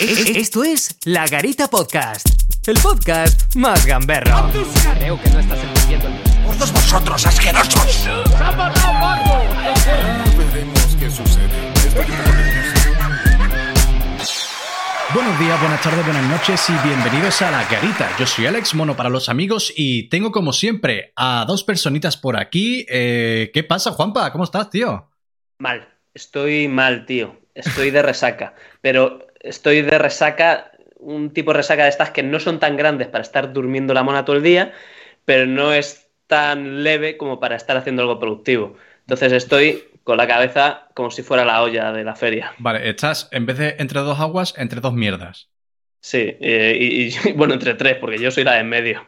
Esto es La Garita Podcast, el podcast más gamberro. Creo que no estás entendiendo el ¡Por todos vosotros, asquerosos! Veremos qué sucede. Buenos días, buenas tardes, buenas noches y bienvenidos a La Garita. Yo soy Alex, mono para los amigos y tengo como siempre a dos personitas por aquí. Eh, ¿Qué pasa, Juanpa? ¿Cómo estás, tío? Mal, estoy mal, tío. Estoy de resaca. Pero estoy de resaca, un tipo de resaca de estas que no son tan grandes para estar durmiendo la mona todo el día, pero no es tan leve como para estar haciendo algo productivo. Entonces estoy con la cabeza como si fuera la olla de la feria. Vale, estás en vez de entre dos aguas, entre dos mierdas. Sí, eh, y, y, bueno, entre tres, porque yo soy la de en medio.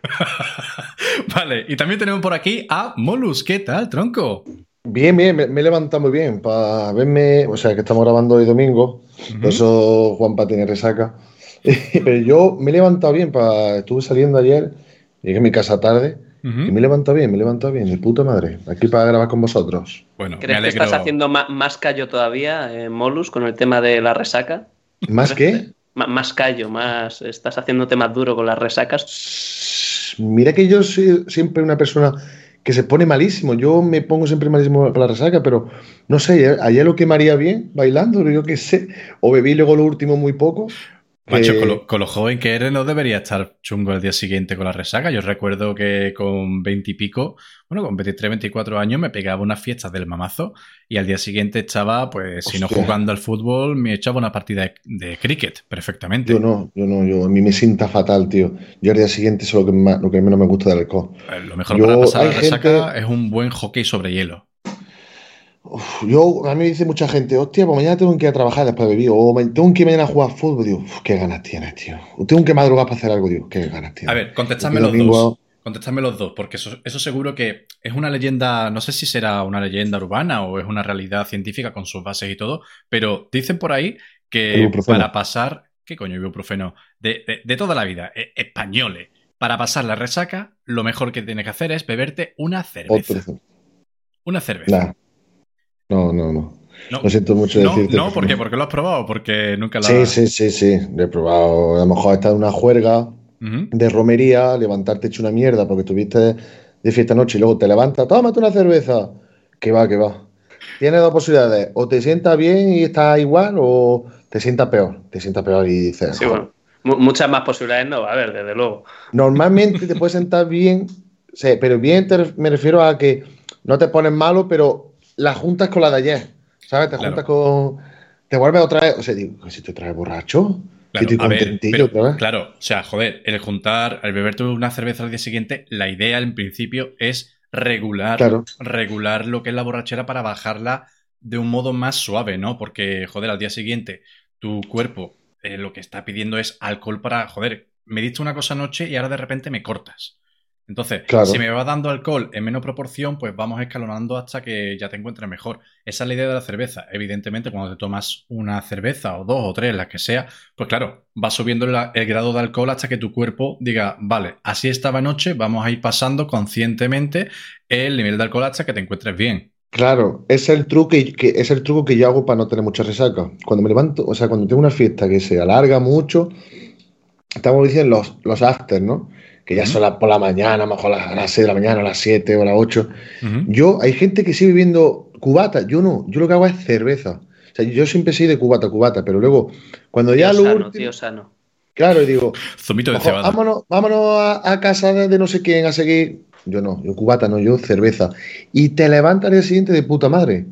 vale, y también tenemos por aquí a Molus. ¿Qué tal, tronco? Bien, bien, me, me he levantado muy bien para verme, o sea, que estamos grabando hoy domingo, por eso Juanpa tiene resaca. Pero yo me he levantado bien, para, estuve saliendo ayer, llegué a mi casa tarde y me he levantado bien, me he levantado bien, de puta madre, aquí para grabar con vosotros. Bueno, ¿Crees que estás haciendo más callo todavía, eh, Molus, con el tema de la resaca? ¿Más que? Ma- más callo, más. Estás haciéndote más duro con las resacas. Mira que yo soy siempre una persona que se pone malísimo, yo me pongo siempre malísimo para la resaca, pero no sé, ayer, lo que me haría bien, bailando, yo qué sé, o bebí luego lo último muy poco. Macho, que- con lo, con lo joven que eres no debería estar chungo el día siguiente con la resaca. Yo recuerdo que con 20 y pico, bueno, con 23, 24 años me pegaba unas fiestas del mamazo y al día siguiente estaba, pues, si no jugando al fútbol, me echaba una partida de, de cricket perfectamente. Yo no, yo no, yo a mí me sienta fatal, tío. Yo al día siguiente eso es lo que, más, lo que menos me gusta del alcohol. Eh, Lo mejor Yo- para pasar la resaca gente- es un buen hockey sobre hielo. Uf, yo, a mí me dice mucha gente, hostia, pues mañana tengo que ir a trabajar después de beber, o tengo que ir mañana a jugar fútbol. Digo, uf, qué ganas tienes, tío. O tengo que madrugar para hacer algo, digo, qué ganas tienes. A ver, contestadme los domingo- dos. Contestadme los dos, porque eso, eso seguro que es una leyenda, no sé si será una leyenda urbana o es una realidad científica con sus bases y todo, pero dicen por ahí que para pasar, ¿qué coño ibuprofeno? De, de, de toda la vida, eh, españoles, para pasar la resaca, lo mejor que tienes que hacer es beberte una cerveza. Una cerveza. Nah. No, no, no. No, Lo siento mucho no, decirte. no, ¿por qué? Porque lo has probado, porque nunca lo Sí, has... sí, sí, sí. Lo he probado. A lo mejor estar en una juerga de romería, levantarte hecho una mierda porque estuviste de fiesta anoche y luego te levantas, tómate una cerveza. Que va, que va. Tienes dos posibilidades. O te sientas bien y estás igual, o te sientas peor. Te sientas peor y dices. Sí, bueno. mu- Muchas más posibilidades no va a haber, desde luego. Normalmente te puedes sentar bien, sí, pero bien te me refiero a que no te pones malo, pero la juntas con la de ayer. ¿Sabes? Te Claro. juntas con. Te vuelves otra vez. O sea, digo, "¿Que si te traes borracho. Claro, ver, pero, otra vez. claro, o sea, joder, el juntar, el beberte una cerveza al día siguiente, la idea en principio es regular, Claro. regular lo que es la borrachera para bajarla de un modo más suave, ¿no? Porque, joder, al día siguiente tu cuerpo eh, lo que está pidiendo es alcohol para, joder, me diste una cosa anoche y ahora de repente me cortas. Entonces, Claro. si me va dando alcohol en menos proporción, pues vamos escalonando hasta que ya te encuentres mejor. Esa es la idea de la cerveza. Evidentemente, cuando te tomas una cerveza o dos o tres, las que sea, pues claro, va subiendo la- el grado de alcohol hasta que tu cuerpo diga, vale, así estaba anoche, vamos a ir pasando conscientemente el nivel de alcohol hasta que te encuentres bien. Claro, es el truco que, que- es el truco que yo hago para no tener mucha resaca. Cuando me levanto, o sea, cuando tengo una fiesta que se alarga mucho, estamos diciendo los, los after, ¿no? Que ya Ujú. son las por la mañana, a lo mejor las- a las 6 de la mañana, a las 7 o a las 8. Ujú. Yo, hay gente que sigue bebiendo cubata, yo no, yo lo que hago es cerveza. O sea, yo siempre soy de cubata, cubata, pero luego, cuando ya Tío lo sano, último, tío sano. claro, y digo, Zumito de cebada. vámonos, vámonos a, a casa de, no sé quién a seguir. Yo no, yo cubata, no, yo cerveza. Y te levantas al día siguiente de puta madre.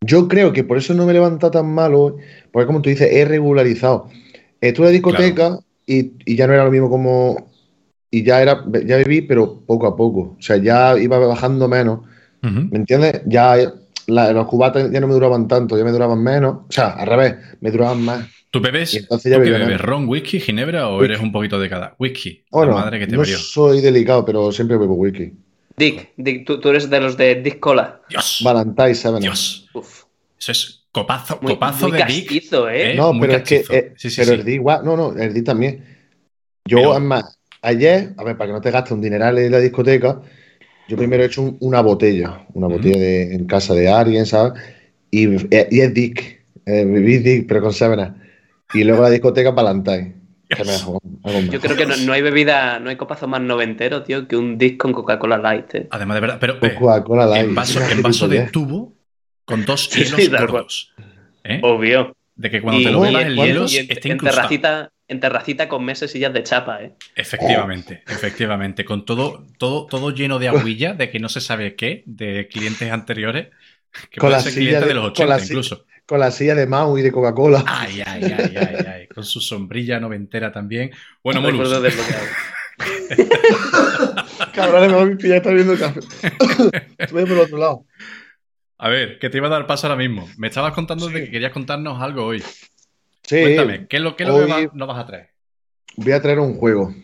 Yo creo que por eso no me levanta tan malo, porque como tú dices, he regularizado. Estuve en la discoteca y, y ya no era lo mismo como. Y ya era, ya bebí, pero poco a poco. O sea, ya iba bajando menos. ¿Me entiendes? Ya la- los cubatas ya no me duraban tanto, ya me duraban menos. O sea, al revés, me duraban más. ¿Tú bebes, entonces ya tú qué bebes? ¿Ron, whisky, ginebra o Whisky. eres un poquito de cada? Whisky. Bueno, la madre que te no parió. soy delicado, pero siempre bebo whisky. Dick, Dick tú, tú eres de los de Dick Cola. Dios. Valentine, ¿sabes? Dios. Uf. Eso es copazo, Muy, copazo muy de Dick. castizo, ¿eh? ¿eh? No, muy pero es que. eh, Sí, sí, pero sí. el D igual. No, no, el D también. Yo, Pero- es más, ayer, a ver, para que no te gastes un dineral en la discoteca, yo primero he hecho un- una botella. Una botella de, en casa de alguien, ¿sabes? Y, y es Dick. Eh, Dick, pero con sábana. y luego la discoteca más. Yo creo que no, no hay bebida, no hay copazo más noventero, tío, que un disc con Coca-Cola Light. eh. Además, de verdad, pero eh, Coca-Cola Light. en vaso, en vaso de gilipollez. tubo con dos Sí, hilos sí. ¿eh? Obvio. De que cuando Y- te lo bebas el hielo esté en incrustado. terracita, en terracita con mesas y sillas de chapa, ¿eh? Efectivamente, efectivamente. Con todo, todo, todo lleno de aguilla, de que no se sabe qué, de clientes anteriores, que Con pueden la ser silla clientes de- de, los con 80 la si- incluso. Con la silla de Mau y de Coca-Cola. Ay, ay, ay, ay, ay. Con su sombrilla noventera también. Bueno, Recuerdo Molus. Cabrones, me voy a pillar, está viendo el café. Estoy por el otro lado. a ver, que te iba a dar paso ahora mismo. Me estabas contando de que querías contarnos algo hoy. Sí, Cuéntame, ¿qué es lo, qué es lo que hoy- va- nos vas a traer? voy a traer un juego.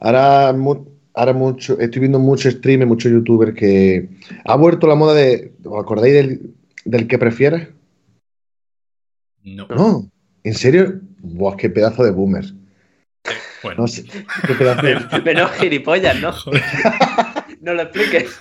Ahora, mu- ahora mucho, estoy viendo muchos streamers, muchos youtubers que ha vuelto la moda de. ¿Os acordáis del, del que prefieres? No. No, ¿en serio? Buah, qué pedazo de boomer. Bueno, No sé, qué pedazo de. Menos gilipollas, ¿no? no lo expliques.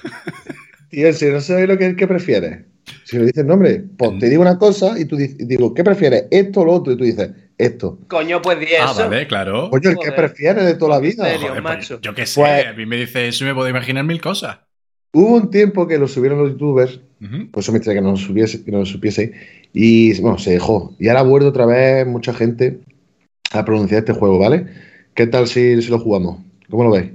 Tío, serio, ¿no sabes lo que es el que prefieres? Si lo dices nombre, pues te digo una cosa y tú dices, digo, ¿qué prefieres? ¿Esto o lo otro? Y tú dices, esto. Coño, pues di ah, eso. vale, claro. Coño, el que Joder. prefieres de toda la vida. ¿En serio? Joder, pues, yo qué sé, Pues- a mí me dice eso y me puedo imaginar mil cosas. Hubo un tiempo que lo subieron los youtubers. Por eso me extraña que no lo supiese, que no lo supiese. Y bueno, se dejó. Y ahora ha vuelto otra vez mucha gente a pronunciar este juego, ¿vale? ¿Qué tal si, si lo jugamos? ¿Cómo lo veis?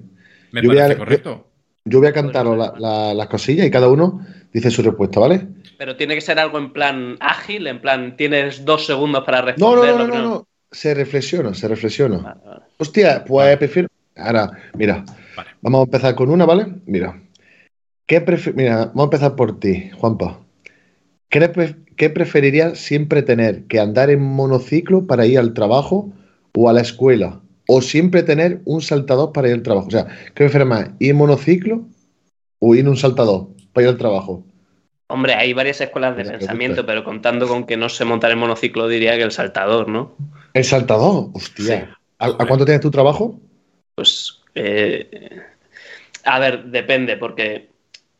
Me Yo parece a- correcto. Yo voy a cantar la- la- las cosillas y cada uno dice su respuesta, ¿vale? Pero tiene que ser algo en plan ágil, en plan, tienes dos segundos para No, no, responder. no, no, que no, no. Se reflexiona, se reflexiona. Vale, vale. Hostia, pues Vale. prefiero. Ahora, mira, Vale. vamos a empezar con una, ¿vale? Mira. ¿Qué prefi- Mira, vamos a empezar por ti, Juanpa. ¿Qué, pre- qué preferirías siempre tener? ¿Que andar en monociclo para ir al trabajo o a la escuela? ¿O siempre tener un saltador para ir al trabajo? O sea, ¿qué prefieres más? ¿Ir en monociclo o ir en un saltador para ir al trabajo? Hombre, hay varias escuelas de pensamiento, pero contando con que no sé montar el monociclo, diría que el saltador, ¿no? ¿El saltador? Hostia. ¿A, a cuánto tienes tu trabajo? Pues, eh, a ver, depende, porque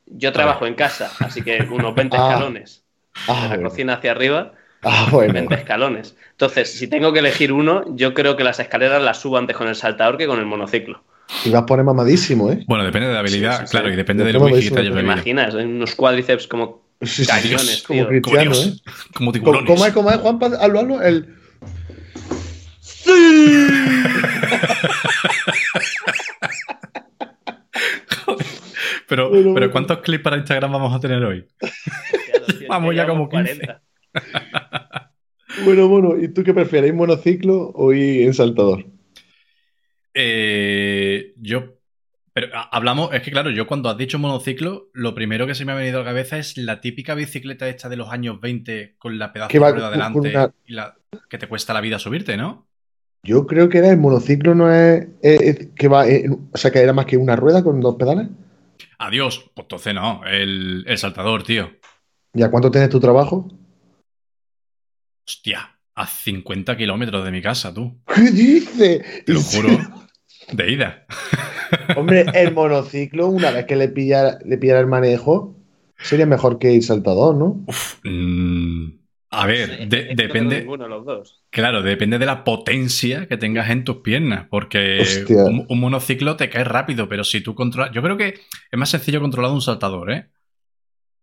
yo trabajo en casa, así que unos 20 Ah. escalones. Ah, de la cocina hacia arriba, Ah, bueno. 20 escalones. Entonces, si tengo que elegir uno, yo creo que las escaleras las subo antes con el saltador que con el monociclo. Y vas a poner mamadísimo, ¿eh? Bueno, depende de la habilidad, Sí, sí, sí. claro, y depende del whisky que eso, te hayas ¿te ¿Te bebido. imaginas? Hay unos cuádriceps como Sí, sí, cañones, como tío. Como cristiano, Dios, ¿eh? como ¿Cómo, tiburones. cómo es, cómo es, Juanpa? Hazlo, hazlo. El... Pero, Bueno, pero bueno. ¿cuántos clips para Instagram vamos a tener hoy? Vamos ya como 15. Bueno, bueno, ¿y tú qué prefieres? ¿Ir monociclo o ir en saltador? Eh, yo. Pero hablamos, es que claro, yo cuando has dicho monociclo, lo primero que se me ha venido a la cabeza es la típica bicicleta esta de los años 20 con la pedazo Que de va rueda con- con delante una- y la que te cuesta la vida subirte, ¿no? Yo creo que era el monociclo, no es, es- es que va, en- o sea, que era más que una rueda con dos pedales. Adiós. Pues entonces no, el, el saltador, tío. ¿Y a cuánto tienes tu trabajo? Hostia, a 50 kilómetros de mi casa, tú. ¿Qué dices? Te lo ¿En juro. De ida. Hombre, el monociclo, una vez que le pillara, le pillara el manejo, sería mejor que ir saltador, ¿no? Mm, a ver, de- depende. ninguno de los dos. Claro, depende de la potencia que tengas en tus piernas, porque un, un monociclo te cae rápido, pero si tú controlas... Yo creo que es más sencillo controlar un saltador, ¿eh?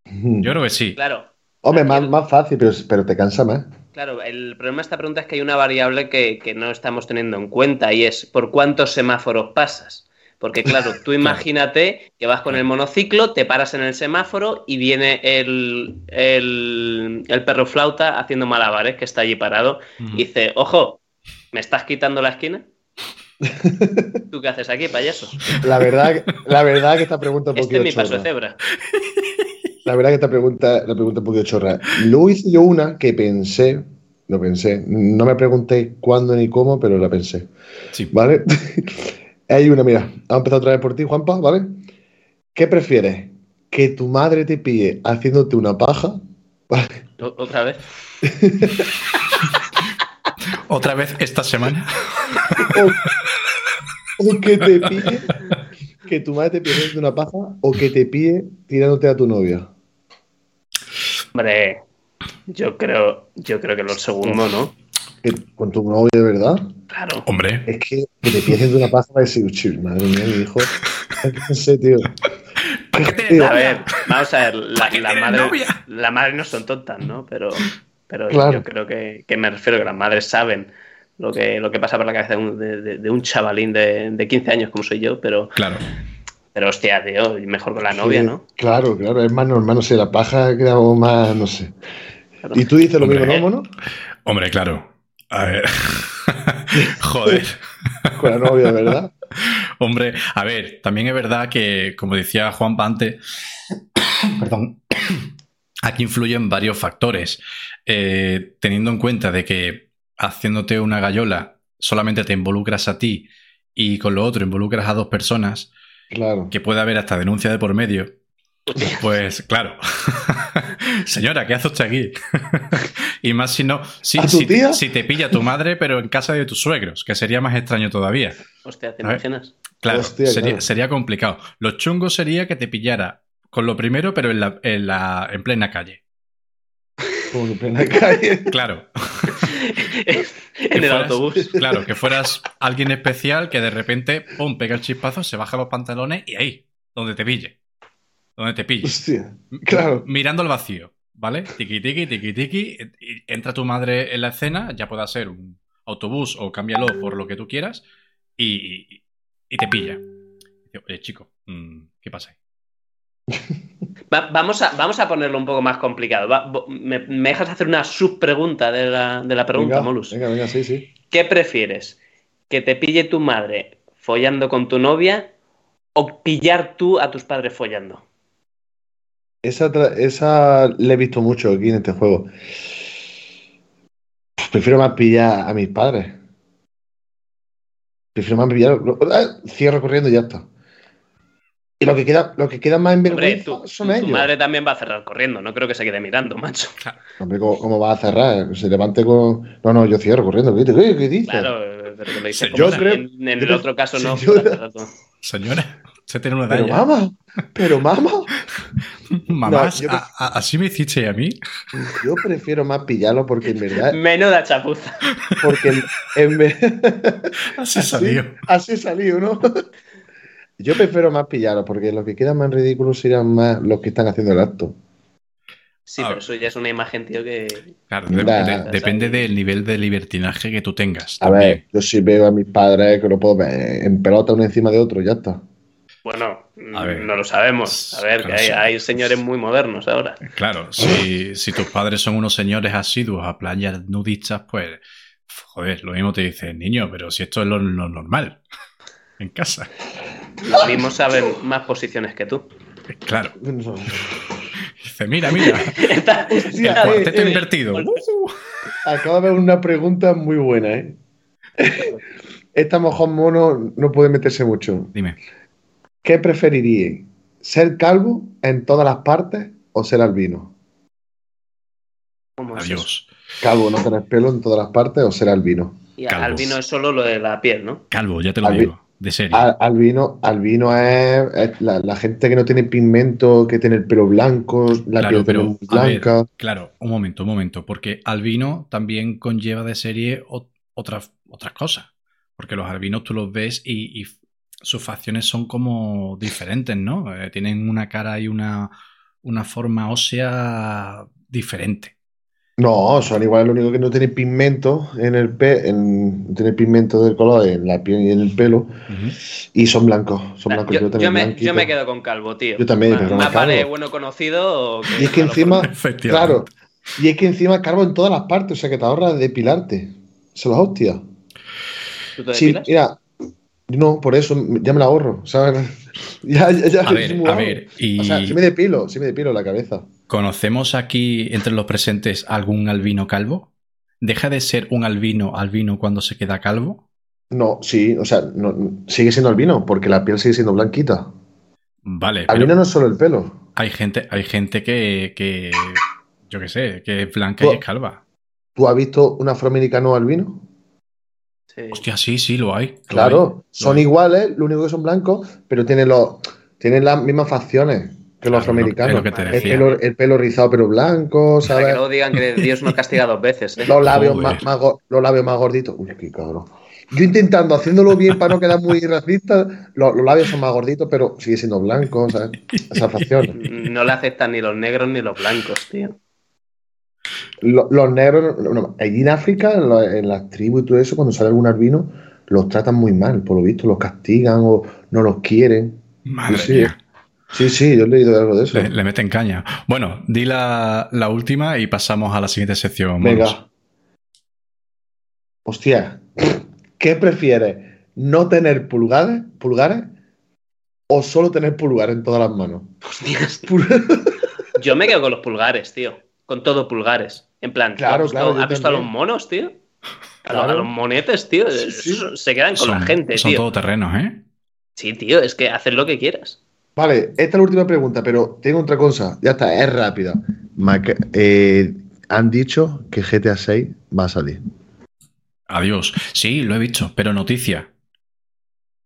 Yo creo que sí. Claro, Hombre, más, más fácil, pero, pero te cansa más. Claro, el problema de esta pregunta es que hay una variable que, que no estamos teniendo en cuenta y es por cuántos semáforos pasas. Porque claro, tú imagínate que vas con el monociclo, te paras en el semáforo y viene el, el, el perro flauta haciendo malabares que está allí parado y dice, ojo, ¿me estás quitando la esquina? ¿Tú qué haces aquí, payaso? La verdad, la verdad que esta pregunta un Este poquito es mi paso de cebra. La verdad que esta pregunta, la pregunta un poquito chorra. Luego hice yo una que pensé, lo pensé, no me pregunté cuándo ni cómo, pero la pensé. Sí. ¿Vale? Hay una, mira, vamos a empezar otra vez por ti, Juanpa, ¿vale? ¿Qué prefieres? ¿Que tu madre te pille haciéndote una paja? O- Otra vez. Otra vez esta semana. ¿O, o que te pille que tu madre te pille haciéndote una paja? ¿O que te pille tirándote a tu novia? Hombre, yo creo, yo creo que lo segundo, ¿no? con tu novio de verdad. Claro. Hombre, Es que, que te piensen de una paja para decir, "Uchi, madre mía, mi hijo. No sé, tío. ¿para qué A ver, vamos a ver, la, la madre, novia? la madre no son tontas, ¿no? Pero, pero Claro. yo creo que, que me refiero que las madres saben lo que, lo que pasa por la cabeza de un, de un chavalín de, de 15 años como soy yo, pero, Claro. Pero hostia, tío, mejor con la novia, Sí, ¿no? Claro, claro, es más normal, no sé, la paja queda más, no sé. Claro. Y tú dices lo Hombre, mismo. ¿no, mono? Hombre, claro. A ver. Joder. Con la novia, ¿verdad? Hombre, a ver, también es verdad que, como decía Juan antes, perdón, aquí influyen varios factores. Eh, teniendo en cuenta de que haciéndote una gallola solamente te involucras a ti y con lo otro involucras a dos personas, Claro. que puede haber hasta denuncia de por medio, pues claro. Señora, ¿qué hace usted aquí? y más si no, si, ¿A tu si- tía? si te pilla tu madre, pero en casa de tus suegros, que sería más extraño todavía. hostia, ¿te imaginas? Claro, Hostia, sería, claro. sería complicado. Lo chungo sería que te pillara con lo primero, pero en, la, en, la- en plena calle. Como en plena calle. Claro, en el fueras- autobús. claro, que fueras alguien especial que de repente, pum, pega el chispazo, se baja los pantalones y ahí, donde te pille. Donde te pille. Hostia, claro. Mirando al vacío, ¿vale? Tiki tiki, tiki tiki. y entra tu madre en la escena, ya pueda ser un autobús o cámbialo por lo que tú quieras, y, y- y te pilla. Oye, chico, mm, ¿qué pasa ahí? Va- vamos, a, vamos a ponerlo un poco más complicado. Va- me, me dejas hacer una subpregunta de la, de la pregunta, venga, Molus? Venga, venga, sí, sí. ¿Qué prefieres? ¿Que te pille tu madre follando con tu novia o pillar tú a tus padres follando? Esa, esa la he visto mucho aquí en este juego. Prefiero más pillar a mis padres. Prefiero más pillar. ah, Cierro corriendo y ya está. Y lo que queda, lo que queda más en Hombre, vergüenza tu, son tu ellos. madre también va a cerrar corriendo, no creo que se quede mirando, macho. Hombre, ¿cómo, cómo va a cerrar? Se levante con. No, no, yo cierro corriendo. ¿Qué, ¿Qué, qué dices? Claro, pero lo dices Yo creo- en, en el creo- otro caso no. señora-. Señora, usted tiene una Pero edad ya. mamá, pero mamá. Mamá, No, yo- ¿a- a- ¿así me hiciste a mí? Yo prefiero más pillarlo porque en verdad. Menuda chapuza. Porque en, en vez- Así salió. Así salió, ¿no? Yo prefiero más pillarlo porque los que quedan más ridículos serían más los que están haciendo el acto. Sí, A pero eso ya es una imagen, tío, que. Claro, de- depende del nivel de libertinaje que tú tengas. A también. ver, yo sí veo a mis padres que lo puedo ver en pelota uno encima de otro, ya está. Bueno, ver. no lo sabemos. A ver, Claro, que hay, sí. hay señores muy modernos ahora. Claro, si, si tus padres son unos señores asiduos a playas nudistas, pues, joder, lo mismo te dicen, niño, pero si esto es lo, lo normal en casa. Los mismos saben más posiciones que tú. Claro, No. dice, mira, mira, Está- el Hostia, eh, cuarteto eh, invertido. Uh, Acabo de ver una pregunta muy buena, ¿eh? Esta mojón mono no puede meterse mucho. Dime, ¿Qué preferiríais? ¿Ser calvo en todas las partes o ser albino? ¿Cómo es adiós. Calvo, no tener pelo en todas las partes o ser albino. Y Calvos. albino es solo lo de la piel, ¿no? Calvo, ya te lo Albi- digo, de serio. Al- albino, albino es, es la, la gente que no tiene pigmento, que tiene el pelo blanco, la Claro, piel pero, ver, blanca. Claro, un momento, un momento, porque albino también conlleva de serie otras, otras cosas. Porque los albinos tú los ves y, y sus facciones son como diferentes, ¿no? Eh, tienen una cara y una, una forma ósea diferente. No, son igual, lo único que no tiene pigmento en el pe en, no tiene pigmento del color en la piel y en el pelo, y son blancos, son blancos. yo, también yo me, blanquito. yo me quedo con calvo, tío. Yo también, pero más calvo. vale bueno conocido. o Y es que encima, claro, y es que encima calvo en todas las partes, o sea que te ahorras depilarte. Se los hostias. ¿Tú te Sí, depilas? mira, no, por eso ya me la ahorro, ¿sabes? Ya, ya, ya A ver, a ver, y O sea, sí me depilo, sí me depilo la cabeza. ¿Conocemos aquí entre los presentes algún albino calvo? ¿Deja de ser un albino albino cuando se queda calvo? No, sí, o sea, no, sigue siendo albino, porque la piel sigue siendo blanquita. Vale, Albino no es solo el pelo. hay gente, hay gente que, que yo qué sé, que es blanca y es calva. ¿Tú has visto un afroamericano albino? Sí. Hostia, sí, sí, lo hay. lo hay, Claro, lo son hay. iguales, lo único que son blancos, pero tienen, los, tienen las mismas facciones. Que los Claro, afroamericanos. lo que el, pelo, el pelo rizado pero blanco, Para que ¿sabes? luego digan que Dios no castiga dos veces. ¿eh? Los labios más, más go- los labios más gorditos. Uy, qué cabrón. Yo intentando, haciéndolo bien para no quedar muy racista, lo- los, labios son más gorditos, pero sigue siendo blanco, ¿sabes? Esas facciones. No le aceptan ni los negros ni los blancos, tío. Lo- Los negros, no, no, allí en África, en, la- en las tribus y todo eso, cuando sale algún albino, los tratan muy mal, por lo visto, los castigan o no los quieren. Madre Sí, mía. Sí, sí, yo he leído algo de eso. Le, le meten caña. Bueno, di la, la última y pasamos a la siguiente sección. monos. Venga. Hostia, ¿qué prefieres? ¿No tener pulgares, pulgares o solo tener pulgares en todas las manos? Hostias. Yo me quedo con los pulgares, tío. Con todo pulgares. En plan, ¿tú Claro, ¿has visto, claro, yo has visto a los monos, tío? A, los- Claro. a los monetes, tío. Sí, sí. Esos Se quedan con son, la gente, son tío. todoterrenos, ¿eh? Sí, tío, es que haces lo que quieras. Vale, esta es la última pregunta, pero tengo otra cosa. Ya está, es rápida. Eh, han dicho que GTA 6 va a salir. Adiós. Sí, lo he visto, pero noticia.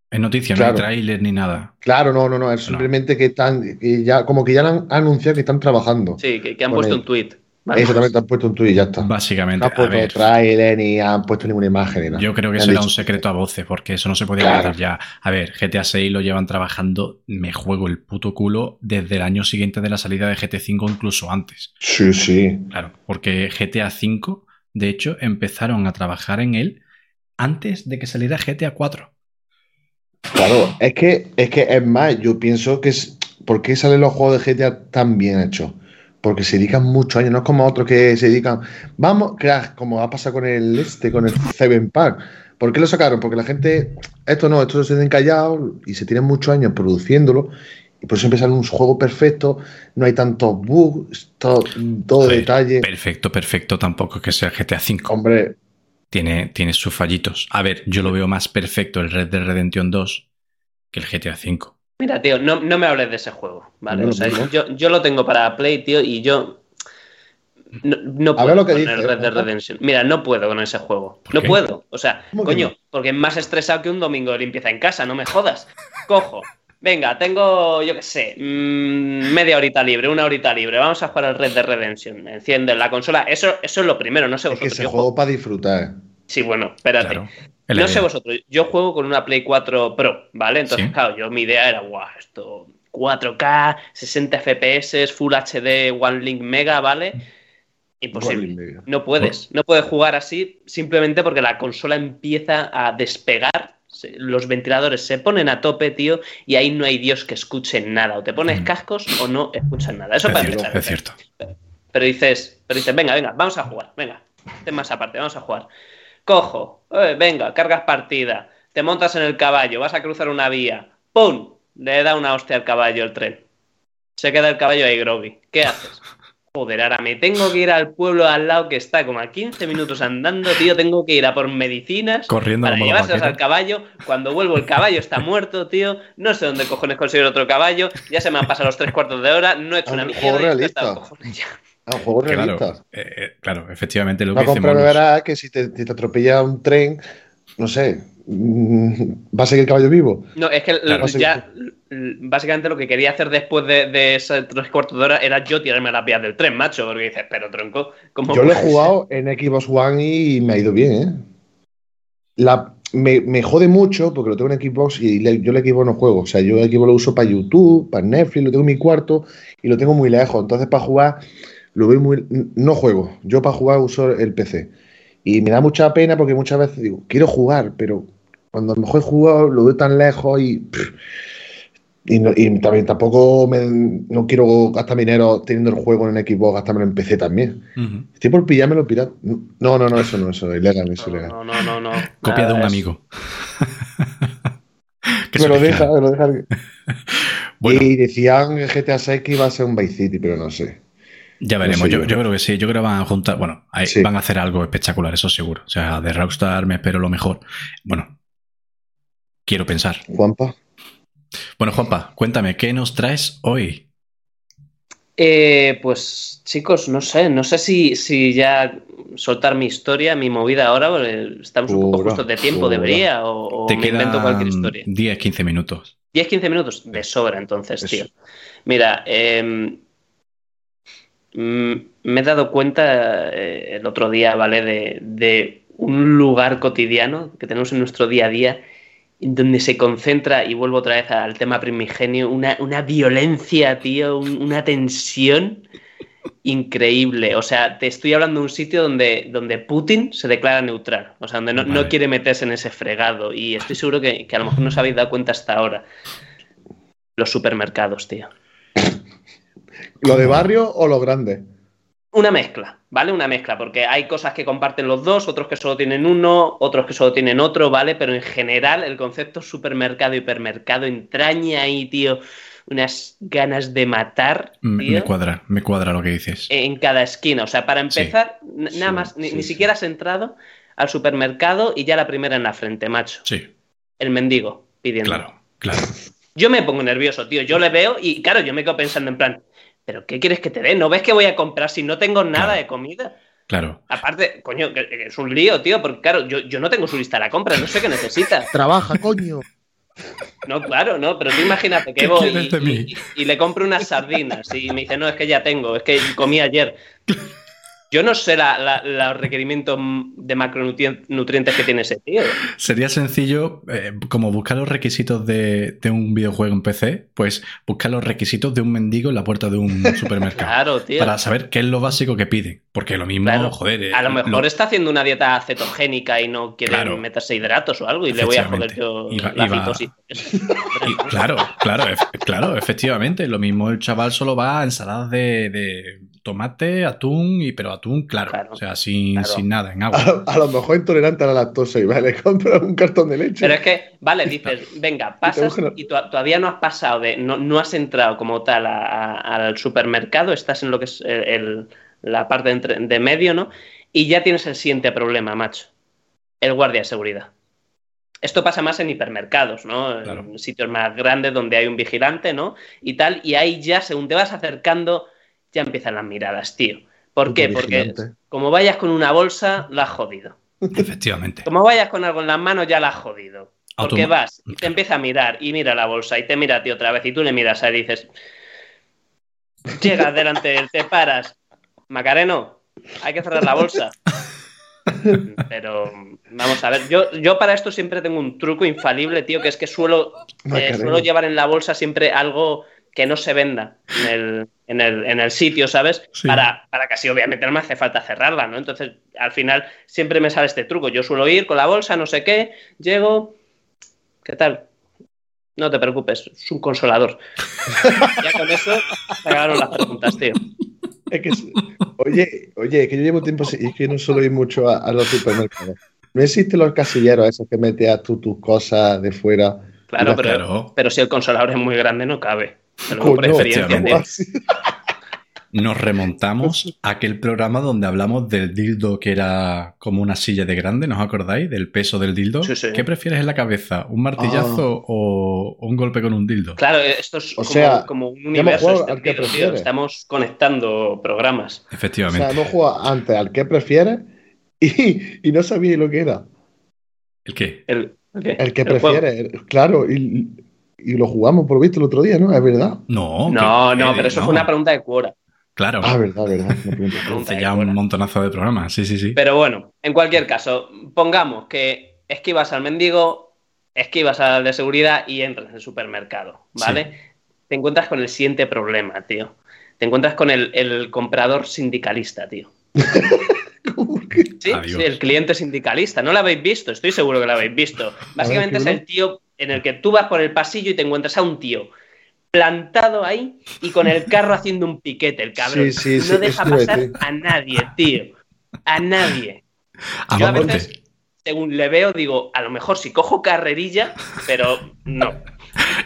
Es noticia, no Claro. hay tráiler ni nada. Claro, no, no, no, es simplemente que están, que ya, como que ya han anunciado que están trabajando. Sí, que, que han puesto el- un tweet. Eso también te han puesto un tuit y ya está. Básicamente, No han a puesto ver, trailer ni han puesto ninguna imagen ni nada. yo creo que eso era dicho- un secreto a voces, porque eso no se podía Claro. ya. A ver, GTA 6 lo llevan trabajando, me juego el puto culo desde el año siguiente de la salida de GT 5, incluso antes. Sí, sí. Claro, porque GTA 5, de hecho, empezaron a trabajar en él antes de que saliera GTA 4. Claro, es que, es que es más, yo pienso que es. ¿Por qué salen los juegos de GTA tan bien hechos? Porque se dedican muchos años, no es como otros que se dedican. Vamos, crack, como va a pasar con el este, con el Seven Pack. ¿Por qué lo sacaron? Porque la gente. Esto no, esto se tienen callados y se tienen muchos años produciéndolo. Y por eso empiezan un juego perfecto, no hay tantos bugs, todo, detalle. Perfecto, perfecto, tampoco es que sea GTA 5. Hombre, Tiene, tiene sus fallitos. A ver, yo lo veo más perfecto el Red Dead Redemption 2 que el GTA 5. Mira, tío, no, no me hables de ese juego, ¿vale? No, O sea, yo, yo lo tengo para Play, tío, y yo no, no A puedo ver lo que con dice, el Red Dead. Redemption. Mira, no puedo con ese juego. ¿Por No qué? puedo. O sea, ¿Cómo que coño, porque es más estresado que un domingo de limpieza en casa, no me jodas. Cojo. Venga, tengo, yo qué sé, mm, media horita libre, una horita libre. Vamos a jugar al Red Dead Redemption. Enciende la consola. Eso, eso es lo primero, no sé es que vosotros. Yo juego para disfrutar. Sí, bueno, espérate. Claro. No idea. sé vosotros, yo juego con una Play 4 Pro, ¿vale? Entonces, Sí. claro, yo mi idea era, guau, esto 4K, 60 FPS, Full HD, One Link Mega, ¿vale? Imposible. No puedes, no puedes jugar así simplemente porque la consola empieza a despegar, los ventiladores se ponen a tope, tío, y ahí no hay Dios que escuche nada. O te pones Mm. cascos o no escuchas nada. Eso Es para cierto, empezar. es cierto. Pero dices, pero dices, venga, venga, vamos a jugar, venga, temas aparte, vamos a jugar. Cojo, eh, venga, cargas partida, te montas en el caballo, vas a cruzar una vía, ¡pum! Le da una hostia al caballo el tren. Se queda el caballo ahí groggy. ¿Qué haces? Joder, ahora me tengo que ir al pueblo al lado que está como a 15 minutos andando, tío. Tengo que ir a por medicinas Corriendo para llevárselas al caballo. Cuando vuelvo, el caballo está muerto, tío. No sé dónde cojones conseguir otro caballo. Ya se me han pasado los tres cuartos de hora. No he hecho una un mierda. Ah, un juego Claro, realista. eh, eh, claro, efectivamente lo Una que dice compra Monos. verás que si te, te atropella un tren, no sé, mm, va a seguir el caballo vivo. No, es que Claro. ya básicamente lo que quería hacer después de, de esos tres cuartos de hora era yo tirarme a las vías del tren, macho, porque dices, pero tronco, ¿cómo Yo lo he jugado en Xbox One y me ha ido bien, ¿eh? La, me, me jode mucho porque lo tengo en Xbox y le- yo el Xbox no juego. O sea, yo el Xbox lo uso para YouTube, para Netflix, lo tengo en mi cuarto y lo tengo muy lejos. Entonces, para jugar, lo veo muy. No juego. Yo para jugar uso el PC. Y me da mucha pena porque muchas veces digo, quiero jugar, pero cuando a lo mejor he jugado, lo veo tan lejos y. pff, y, no- y también tampoco me, no quiero gastar dinero teniendo el juego en Xbox, gastármelo en PC también. Ujú. Estoy por pillármelo pirata. No, no, no, eso no, eso es ilegal, eso es No, ilegal. no, no, no, no. Copia de un es- amigo. Me lo deja, me lo deja. Bueno, Y decían GTA 6 que iba a ser un Vice City, pero no sé. Ya veremos. no sé yo, yo. yo creo que sí. Yo creo que van a juntar. Bueno, ahí Sí. van a hacer algo espectacular, eso seguro. O sea, de Rockstar me espero lo mejor. Bueno, quiero pensar. Juanpa. Bueno, Juanpa, cuéntame, ¿qué nos traes hoy? Eh, pues chicos, no sé, no sé si, si ya soltar mi historia, mi movida ahora, porque estamos un poco justos de tiempo, pura. debería, o, o Te me invento cualquier historia. 10, 15 minutos. 10-15 minutos de sobra, entonces, Eso. tío. Mira, eh, me he dado cuenta eh, el otro día, ¿vale? De, de un lugar cotidiano que tenemos en nuestro día a día donde se concentra, y vuelvo otra vez al tema primigenio, una, una violencia, tío, un- una tensión increíble. O sea, te estoy hablando de un sitio donde, donde Putin se declara neutral, o sea, donde no, no quiere meterse en ese fregado, y estoy seguro que, que a lo mejor no os habéis dado cuenta hasta ahora. Los supermercados, tío. ¿Lo de barrio o lo grande? Una mezcla, ¿vale? Una mezcla, porque hay cosas que comparten los dos, otros que solo tienen uno, otros que solo tienen otro, ¿vale? Pero en general el concepto supermercado, hipermercado entraña ahí, tío, unas ganas de matar, Me, tío, me cuadra, me cuadra lo que dices. en cada esquina. O sea, para empezar, nada Sí, más, ni, sí, ni siquiera has entrado al supermercado y ya la primera en la frente, macho. Sí, El mendigo pidiendo. claro, claro. Yo me pongo nervioso, tío. Yo le veo y, claro, yo me quedo pensando en plan, ¿pero qué quieres que te dé? ¿No ves que voy a comprar si no tengo nada Claro. de comida? Claro. Aparte, coño, que- que es un lío, tío, porque claro, yo, yo no tengo su lista de la compra, no sé qué necesita. Trabaja, coño. No, claro, no, pero tú imagínate que ¿Qué voy y, mí? y- y le compro unas sardinas y me dice, no, es que ya tengo, es que comí ayer. Yo no sé la- la- los requerimientos de macronutrientes que tiene ese tío. Sería sencillo, eh, como buscar los requisitos de, de un videojuego en PC, pues buscar los requisitos de un mendigo en la puerta de un supermercado. Claro, tío. Para saber qué es lo básico que piden. Porque lo mismo, Claro. joder. eh, A lo mejor lo- está haciendo una dieta cetogénica y no quiere Claro. meterse hidratos o algo y le voy a joder yo Efectivamente. Iba- la iba- citosis. y- claro, claro, claro, efectivamente. Lo mismo el chaval solo va a ensaladas de, de tomate, atún, y pero atún, claro. Claro. O sea, sin, Claro. sin nada, en agua. A, a lo mejor intolerante a la lactosa y vale, compra un cartón de leche. Pero es que, vale, dices, venga, pasas y to- todavía no has pasado de, no, no has entrado como tal a- a- al supermercado, estás en lo que es el- el- la parte de, entre- de medio, ¿no? Y ya tienes el siguiente problema, macho. El guardia de seguridad. Esto pasa más en hipermercados, ¿no? Claro. En sitios más grandes donde hay un vigilante, ¿no? Y tal, y ahí ya, según te vas acercando, ya empiezan las miradas, tío. ¿Por Puto qué? Porque como vayas con una bolsa, la has jodido. Efectivamente. Como vayas con algo en las manos, ya la has jodido. Porque Automa- vas y te empieza a mirar y mira la bolsa y te mira a ti otra vez y tú le miras a él y dices, llegas delante de él, te paras, Macareno, hay que cerrar la bolsa. Pero vamos a ver, yo, yo para esto siempre tengo un truco infalible, tío, que es que suelo, eh, suelo llevar en la bolsa siempre algo que no se venda en el, en el, en el sitio, ¿sabes? Sí. Para, para que así obviamente no me hace falta cerrarla, ¿no? Entonces, al final siempre me sale este truco. Yo suelo ir con la bolsa, no sé qué, llego, ¿qué tal? No te preocupes, es un consolador. ya con eso se acabaron las preguntas, tío. Es que, oye, oye, es que yo llevo tiempo y es que no suelo ir mucho a, a los supermercados. No existen los casilleros esos que metes tú tus cosas de fuera. Claro, pero, Claro. pero si el consolador es muy grande, no cabe. Por experiencia. Nos remontamos a aquel programa donde hablamos del dildo que era como una silla de grande, ¿nos acordáis? Del peso del dildo. Sí, sí. ¿Qué prefieres en la cabeza? ¿Un martillazo o o un golpe con un dildo? Claro, esto es O como, sea, como un universo al que extendido, tío. Estamos conectando programas. O Efectivamente. sea, hemos jugado antes al que prefieres y, y no sabía lo que era. ¿El qué? El, el qué? El que El juego. prefieres, claro, y, y lo jugamos por lo visto el otro día, ¿no? Es verdad. No, No, que- no, pero eso no. fue una pregunta de Quora. Claro. Ah, verdad, verdad. Hace de ya un montonazo de programas. Sí, sí, sí. Pero bueno, en cualquier caso, pongamos que esquivas al mendigo, esquivas al de seguridad y entras en el supermercado, ¿vale? Te encuentras con el siguiente problema, tío. Te encuentras con el, el comprador sindicalista, tío. ¿Cómo que? Sí, sí, el cliente sindicalista. No lo habéis visto, estoy seguro que lo habéis visto. Básicamente es el tío en el que tú vas por el pasillo y te encuentras a un tío plantado ahí y con el carro haciendo un piquete, el cabrón. Sí, sí, sí, no deja pasar a nadie, tío. A nadie. A Yo a monte. veces, según le veo, digo, a lo mejor si cojo carrerilla, pero no.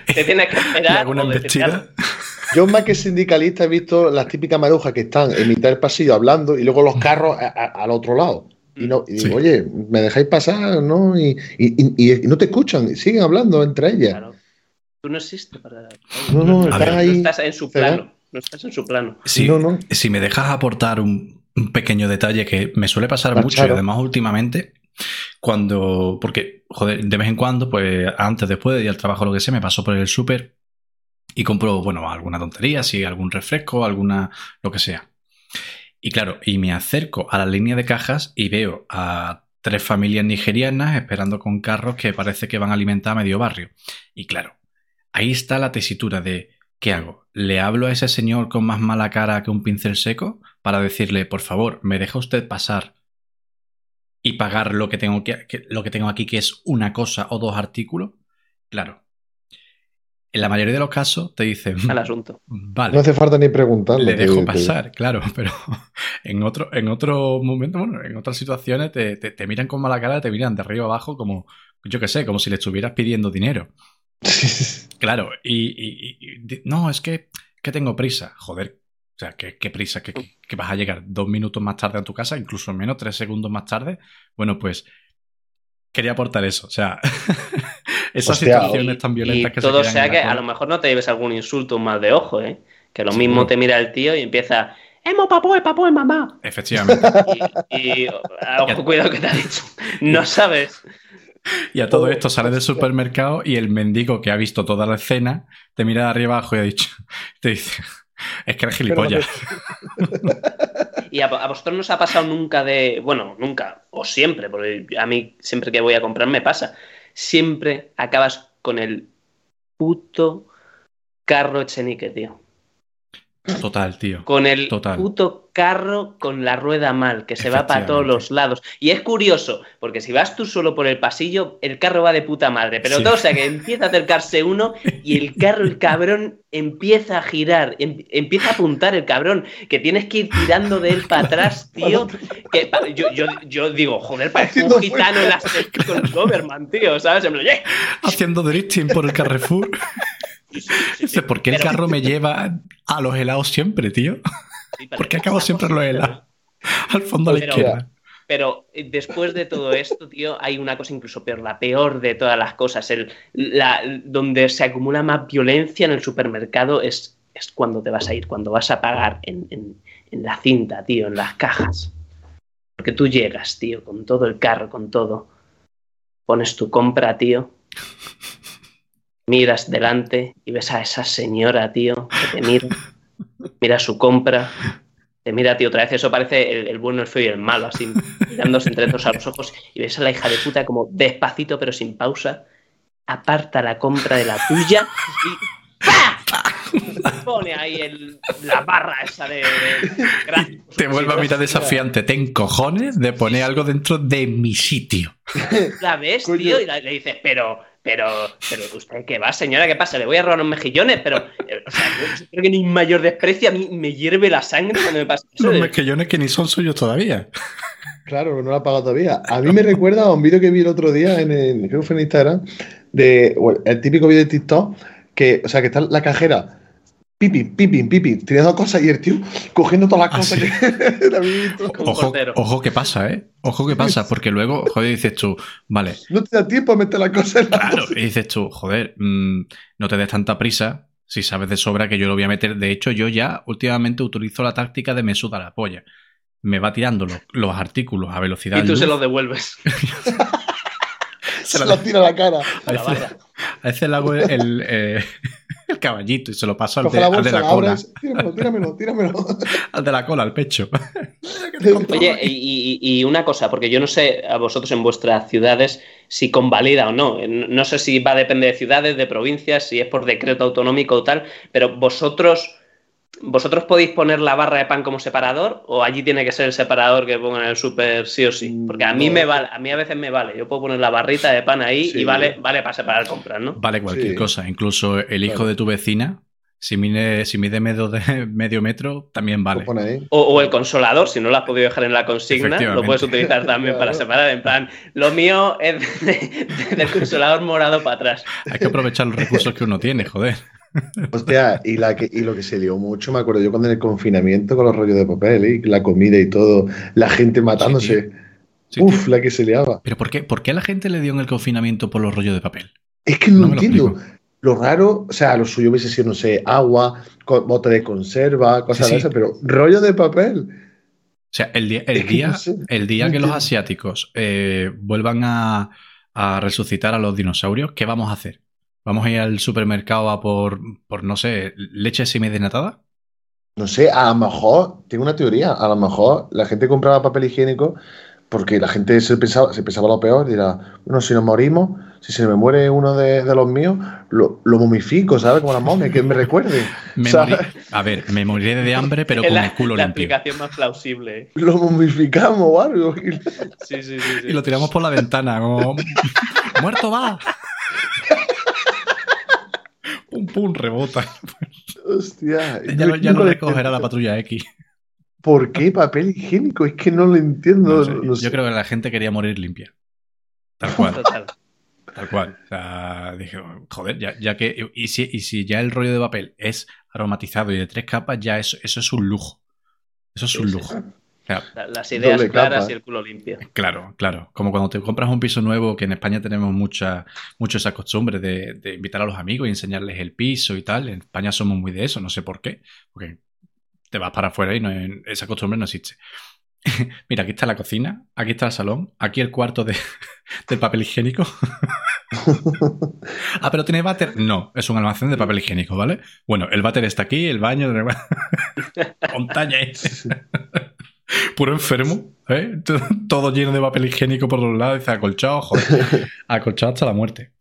Te tienes que ¿Le esperar. hago una o embestida? detectar- Yo más que sindicalista he visto las típicas marujas que están en mitad del pasillo hablando y luego los carros a- a- al otro lado. Y, no, y Sí. digo, oye, ¿me dejáis pasar? ¿No? Y, y- y- y no te escuchan, siguen hablando entre ellas. Claro. Tú no existes para. No, no. No ahí. estás en su plano. No estás en su plano. Si, No, no. si me dejas aportar un, un pequeño detalle que me suele pasar mucho y además últimamente, cuando, porque, joder, de vez en cuando, pues antes, después de ir al trabajo, lo que sea, me paso por el súper y compro, bueno, alguna tontería, si algún refresco, alguna, lo que sea. Y claro, y me acerco a la línea de cajas y veo a tres familias nigerianas esperando con carros que parece que van a alimentar a medio barrio. Y claro, ahí está la tesitura de ¿qué hago? ¿Le hablo a ese señor con más mala cara que un pincel seco para decirle, por favor, ¿me deja usted pasar y pagar lo que tengo, que, que- lo que tengo aquí, que es una cosa o dos artículos? Claro. En la mayoría de los casos te dicen, Al asunto. vale, No hace falta ni preguntarlo. le te- dejo te- pasar, claro, pero en otro, en otro momento, bueno, en otras situaciones te, te- te miran con mala cara, te miran de arriba abajo como, yo qué sé, como si le estuvieras pidiendo dinero. Claro, y, y- y- y di- no, es que, que tengo prisa. Joder, o sea, ¿qué, qué prisa? ¿Que, que- que vas a llegar dos minutos más tarde a tu casa, incluso menos, tres segundos más tarde? Bueno, pues quería aportar eso. O sea, esas Hostia, situaciones tan violentas y que se todo crean sea que a lo mejor no te lleves algún insulto mal de ojo, ¿eh? Que lo mismo te mira el tío y empieza, ¡Emo, papo, papo, mamá! Efectivamente. Y, y, ojo, cuidado que te ha dicho. No sabes. Y a todo esto sales del supermercado y el mendigo que ha visto toda la escena te mira de arriba abajo y ha dicho, te dice, es que eres gilipollas. ¿Y a, a vosotros no os ha pasado nunca de, bueno, nunca, o siempre, porque a mí siempre que voy a comprar me pasa, siempre acabas con el puto carro Echenique, tío. Total, tío. Con el Total. puto carro con la rueda mal, que se va para todos los lados. Y es curioso, porque si vas tú solo por el pasillo, el carro va de puta madre. Pero Sí. todo, o sea, que empieza a acercarse uno y el carro, el cabrón, empieza a girar, em- empieza a apuntar el cabrón, que tienes que ir tirando de él para atrás, tío. Que pa- yo, yo, yo digo, joder, parece un gitano en la con Doberman, tío, ¿sabes? En plan, "Yeah". Haciendo drifting por el Carrefour. Dice, ¿por qué el Pero- carro me lleva a los helados siempre, tío? Sí, pero ¿Por qué acabo siempre los helados? Al fondo a la Pero- izquierda. Pero eh, después de todo esto, tío, hay una cosa incluso peor, la peor de todas las cosas. El, la, donde se acumula más violencia en el supermercado es, es cuando te vas a ir, cuando vas a pagar en, en- en la cinta, tío, en las cajas. Porque tú llegas, tío, con todo el carro, con todo. Pones tu compra, tío. Miras delante y ves a esa señora, tío, que te mira. Mira su compra, te mira a ti otra vez, eso parece el, el bueno, el feo y el malo, así mirándose entre todos a los ojos, y ves a la hija de puta como despacito pero sin pausa, aparta la compra de la tuya y ¡pa! pone ahí el- la barra esa de... de- Te vuelve a mirar desafiante. Ten cojones de poner algo dentro de mi sitio. La ves, tío, y la- le dices, pero, pero, pero, ¿usted qué va, señora? ¿Qué pasa? Le voy a robar unos mejillones, pero, eh, o sea, yo creo que ni mayor desprecio a mí me hierve la sangre cuando me pasa eso. Los mezquillones que ni son suyos todavía. Claro, no lo ha pagado todavía. A mí me recuerda a un vídeo que vi el otro día en, el, creo que fue en Instagram, de bueno, el típico vídeo de TikTok, que, o sea, que está la cajera, pipi, pipi, pipi, tirando cosas y el tío cogiendo todas las Ah, cosas sí. que la Ojo, ojo que pasa, ¿eh? Ojo que pasa, porque luego, joder, dices tú, vale, No te da tiempo a meter las cosas en la claro, y dices tú, joder, mm, no te des tanta prisa si sabes de sobra que yo lo voy a meter. De hecho, yo ya últimamente utilizo la táctica de me suda la polla. Me va tirando los, los artículos a velocidad Y tú luz. se los devuelves. Se la tira a la cara. a, la barra. A veces le hago el, el, eh, el caballito y se lo paso al de, la al de bolsa, la la cola. abres, tíramelo, tíramelo, tíramelo. Al de la cola, al pecho. Oye, y, y- y una cosa, porque yo no sé a vosotros en vuestras ciudades si convalida o no. No sé si va a depender de ciudades, de provincias, si es por decreto autonómico o tal, pero vosotros, vosotros podéis poner la barra de pan como separador o allí tiene que ser el separador que pongan en el súper sí o sí. Porque a mí No. me vale, a mí a veces me vale. Yo puedo poner la barrita de pan ahí Sí. y vale, vale para separar compras, ¿no? Vale cualquier Sí. cosa. Incluso el hijo Claro. de tu vecina, si mide, si mide medio, de, medio metro, también vale. pone ahí. O, o el consolador, si no lo has podido dejar en la consigna, lo puedes utilizar también para separar. En plan, lo mío es de- de- del consolador morado para atrás. Hay que aprovechar los recursos que uno tiene, joder. Hostia, y, la que, y lo que se lió mucho, me acuerdo yo cuando en el confinamiento con los rollos de papel, ¿eh? la comida y todo, la gente matándose. Sí, Uf, la que se liaba. Pero ¿por qué, ¿por qué a la gente le dio en el confinamiento por los rollos de papel? Es que no, No me lo entiendo. Lo raro, o sea, lo suyo hubiese sido, no sé, agua, bote de conserva, cosas Sí, de esas, pero rollo de papel. O sea, el día, el Es que día, no sé, el día no que los asiáticos eh, vuelvan a, a resucitar a los dinosaurios, ¿qué vamos a hacer? Vamos a ir al supermercado a por, por no sé, leche semidesnatada. No sé, a lo mejor, tengo una teoría, a lo mejor la gente compraba papel higiénico porque la gente se pensaba, se pensaba lo peor, dirá, bueno, si nos morimos, si se me muere uno de, de los míos, lo, lo momifico, ¿sabes? Como la momia, que me recuerde. Me ¿sabes? morí- a ver, me moriré de hambre, pero con la, el culo la limpio. explicación más plausible. ¿eh? Lo momificamos o algo. Sí, sí, sí. sí. Y lo tiramos por la ventana, como. ¡Muerto va! Pum, rebota. Hostia. Ya, lo- ya lo recogerá la patrulla X. ¿Por qué papel higiénico? Es que no lo entiendo. No sé, no sé. Yo creo que la gente quería morir limpia. Tal cual, Total. tal cual. O sea, dije, joder, ya, ya que. Y si, y si ya el rollo de papel es aromatizado y de tres capas, ya eso, eso es un lujo. Eso es un sí. lujo. Claro, Las ideas Doble claras capa. y el culo limpio. claro, claro. Como cuando te compras un piso nuevo, que en España tenemos mucha, mucho esa costumbre de, de invitar a los amigos y enseñarles el piso y tal. En España somos muy de eso, no sé por qué. Porque te vas para afuera y no, esa costumbre no existe. Mira, aquí está la cocina, aquí está el salón, aquí el cuarto de, del papel higiénico. ah, pero tiene váter. No, es un almacén de papel higiénico, ¿vale? Bueno, el váter está aquí, el baño, montaña ahí. Puro enfermo, ¿eh? Todo lleno de papel higiénico por los lados, dice acolchado, joder. Acolchado hasta la muerte.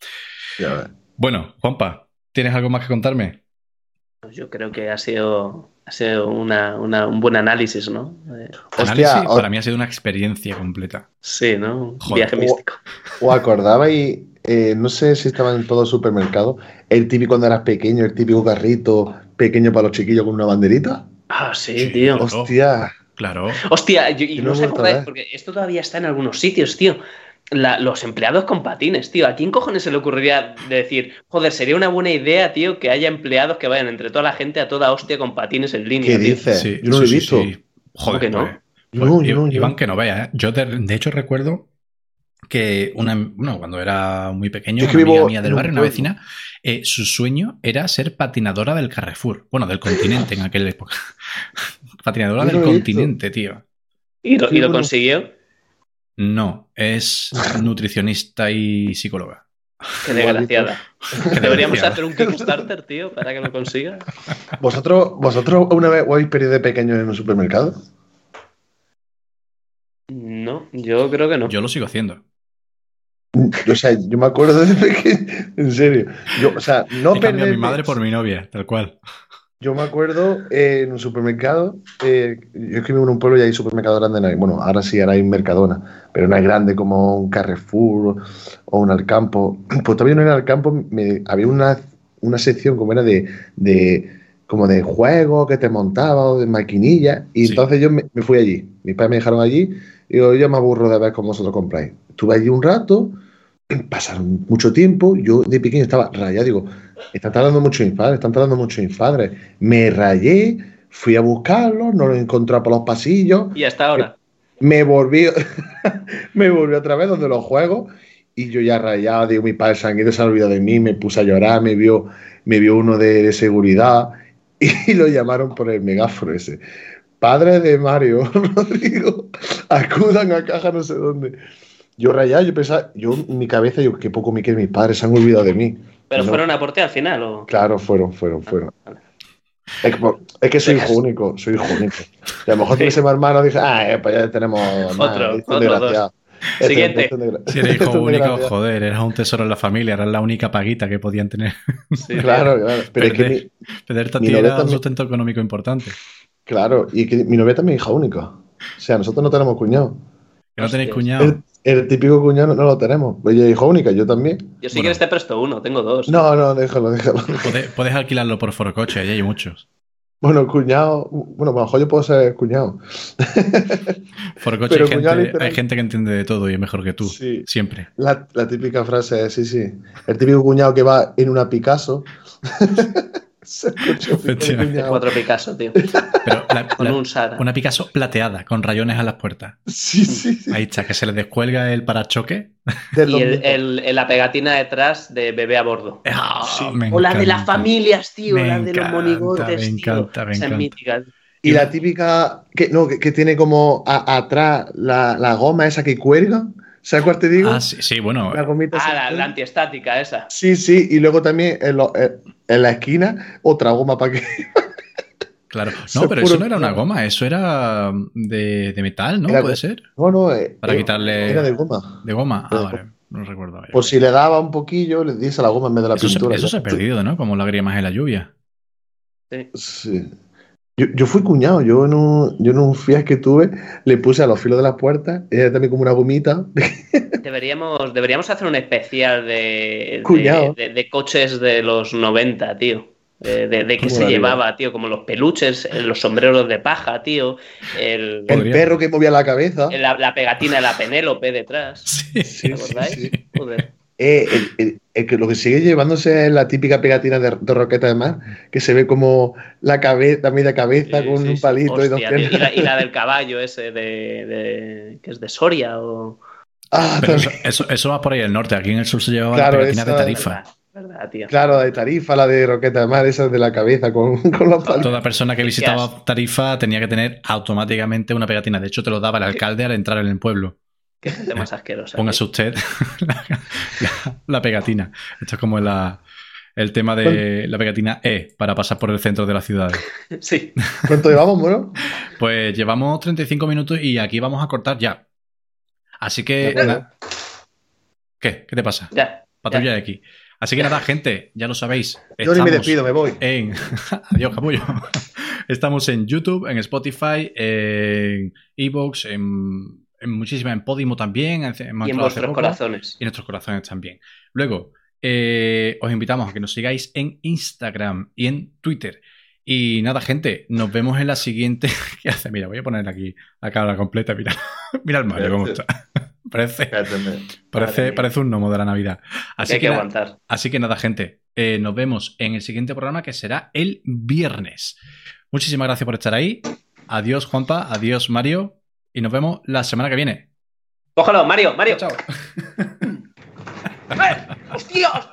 Ya. Bueno, Juanpa, ¿tienes algo más que contarme? Pues Yo creo que ha sido, ha sido una- una- un buen análisis, ¿no? Eh, Análisis, Hostia, o- para mí ha sido una experiencia completa. sí, ¿no? Un Joder. viaje místico. ¿Os acordabais? eh, no sé si estaba en todo supermercado. El típico cuando eras pequeño, el típico carrito pequeño para los chiquillos con una banderita. Ah, sí, Sí, tío. Claro. Hostia. Claro. Hostia, yo- y no no os acordáis, porque esto todavía está en algunos sitios, tío. La- los empleados con patines, tío. ¿A quién cojones se le ocurriría de decir, joder, sería una buena idea, tío, que haya empleados que vayan entre toda la gente a toda hostia con patines en línea, ¿Qué tío? dices? Sí, Yo no lo he sí, sí, visto. sí. Joder, que no? pues- No, pues, Iván, que no vea, ¿eh? Yo de, de hecho recuerdo que una, bueno, cuando era muy pequeño, Yo es que una amiga mía en del un barrio, una vecina, eh, su sueño era ser patinadora del Carrefour. Bueno, del continente en aquella época. Patinadora del continente, tío. ¿Y lo, y consiguió? No, es nutricionista y psicóloga. Qué desgraciada. Qué Deberíamos hacer un Kickstarter, tío, para que lo consiga. ¿Vosotros, ¿Vosotros una vez os habéis perdido de pequeño en un supermercado? No, yo creo que no. Yo lo sigo haciendo. O sea, yo me acuerdo de pequeño. En serio. Yo, o sea, no a mi madre por mi novia, tal cual. Yo me acuerdo eh, en un supermercado, eh, yo es que vivo en un pueblo y hay supermercado grande, no hay- bueno, ahora sí, ahora hay Mercadona, pero no es grande como un Carrefour o un Alcampo. Pues todavía no era Alcampo, me, había una, una sección como era de, de como de juegos que te montaba o de maquinillas, y Sí. entonces yo me, me fui allí. Mis padres me dejaron allí y digo, yo me aburro de ver cómo vosotros compráis. Estuve allí un rato, pasaron mucho tiempo, yo de pequeño estaba rayado, digo, están tardando mucho mis padres, están tardando mucho mis padres. Me rayé, fui a buscarlos, no los encontré por los pasillos, Y hasta ahora. me volví, me volví otra vez donde los juegos y yo ya rayado, digo, mi padre ido, se han olvidado de mí, me puse a llorar, me vio, me vio uno de, de seguridad y lo llamaron por el megáfono ese. Padre de Mario, Rodrigo, acudan a caja no sé dónde. Yo rayado, yo pensaba, yo en mi cabeza, yo qué poco me quieren mis padres, se han olvidado de mí. ¿Pero No. fueron a por ti al final o...? Claro, fueron, fueron, fueron. Vale. Es que, es que soy hijo único, soy hijo único. Y a lo mejor tuviese más hermanos, dije, ah, eh, pues ya tenemos. Otro, es otro, desgraciado. Este- Siguiente. este es Si eres es hijo único, joder, eras un tesoro en la familia, eras la única paguita que podían tener. Sí, Claro, claro. Pero es que Perder. mi, Mi novia era un sustento económico importante. claro, y que mi novia también es hija única. O sea, nosotros no tenemos cuñado. Que no tenéis cuñado. El, el típico cuñado no, lo tenemos. Es hija única, yo también. Yo sí Bueno. que te presto uno, tengo dos. No, no, déjalo, déjalo. Puedes, puedes alquilarlo por forocoche, ahí hay muchos. Bueno, cuñado, bueno, a lo mejor yo puedo ser cuñado. Forocoche Pero hay gente, hay gente que entiende de todo y es mejor que tú. Sí. Siempre. La, la típica frase es, sí, sí. El típico cuñado que va en una Picasso. Cuatro Picasso, tío. Pero la- Con la- un Sara. una Picasso plateada, con rayones a las puertas. Sí, sí, sí. Ahí está, que se le descuelga el parachoque. Y el, 2000. el- el- la pegatina detrás de bebé a bordo. Ah, Sí. me O la de las familias, tío. Me la de los monigotes, me tío. encanta, me encanta. Y la típica, que, no, que, que tiene como a- atrás la, la goma esa que cuelga, ¿Sabes cuál te digo? Ah, sí, sí, bueno. La gomita Ah, la, antiestática esa. Sí, sí, y luego también en, lo- en- en la esquina otra goma para que. Claro. No, pero eso no era una goma, eso era de, de metal, ¿no? Era Puede ser. No, no, eh, Para eh, quitarle- Era de goma. De goma. Ah, vale. No lo recuerdo. vaya. Por si le daba un poquillo, le diese la goma en vez de la Eso, se, pintura. eso se ha perdido, ¿no? Como lágrimas en la lluvia. Sí. Yo, yo fui cuñado, yo en, un, yo en un que tuve le puse a los filos de las puertas, era también como una gomita. Deberíamos, deberíamos hacer un especial de, Cuñado. de, de- de coches de los 90, tío. De, de, de qué ¿Cómo se llevaba, tío. Como los peluches, eh, los sombreros de paja, tío. El, El perro que movía la cabeza. la, la pegatina de la Penélope detrás. Sí. Sí, ¿Os sí, acordáis? sí. Joder. Eh, el- el- el que lo que sigue llevándose es la típica pegatina de, de Roqueta de Mar, que se ve como la cabeza, media cabeza Sí, con sí, un sí. palito y dos y, la, y la del caballo ese de, de- que es de Soria o Ah, Pero eso, eso, eso va por ahí el norte. Aquí en el sur se llevaba Claro, la pegatina de tarifa. verdad, verdad, tío. Claro, la de Tarifa, la de Roqueta de Mar, esa de la cabeza con, con los palitos. Toda persona que visitaba. Tarifa tenía que tener automáticamente una pegatina. De hecho, te lo daba el alcalde al entrar en el pueblo. Qué gente más asquerosa. Póngase usted la, la- la pegatina. Esto es como la- el tema de la pegatina E para pasar por el centro de la ciudad. Sí. ¿Cuánto llevamos, bueno? Pues llevamos 35 minutos y aquí vamos a cortar ya. Así que. ¿Qué? ¿Qué te pasa? Ya. Patrulla de aquí. Así que nada, gente, ya lo sabéis. Yo ni me despido, me voy. En... Adiós, capullo. Estamos en YouTube, en Spotify, en Evox, en, en muchísimas, en Podimo también. Y en vuestros poco, corazones. Y en nuestros corazones también. Luego, eh, os invitamos a que nos sigáis en Instagram y en Twitter. Y nada, gente, nos vemos en la siguiente. ¿Qué hace? Mira, voy a poner aquí la cara completa. Mira, mira el Mario cómo está. Parece, parece, parece un gnomo de la Navidad. Así hay que, aguantar. así que nada, gente, eh, nos vemos en el siguiente programa que será el viernes. Muchísimas gracias por estar ahí. Adiós, Juanpa. Adiós, Mario. Y nos vemos la semana que viene. Cógelo, Mario, Mario. Chao. ¡Eh! ¡Hostias!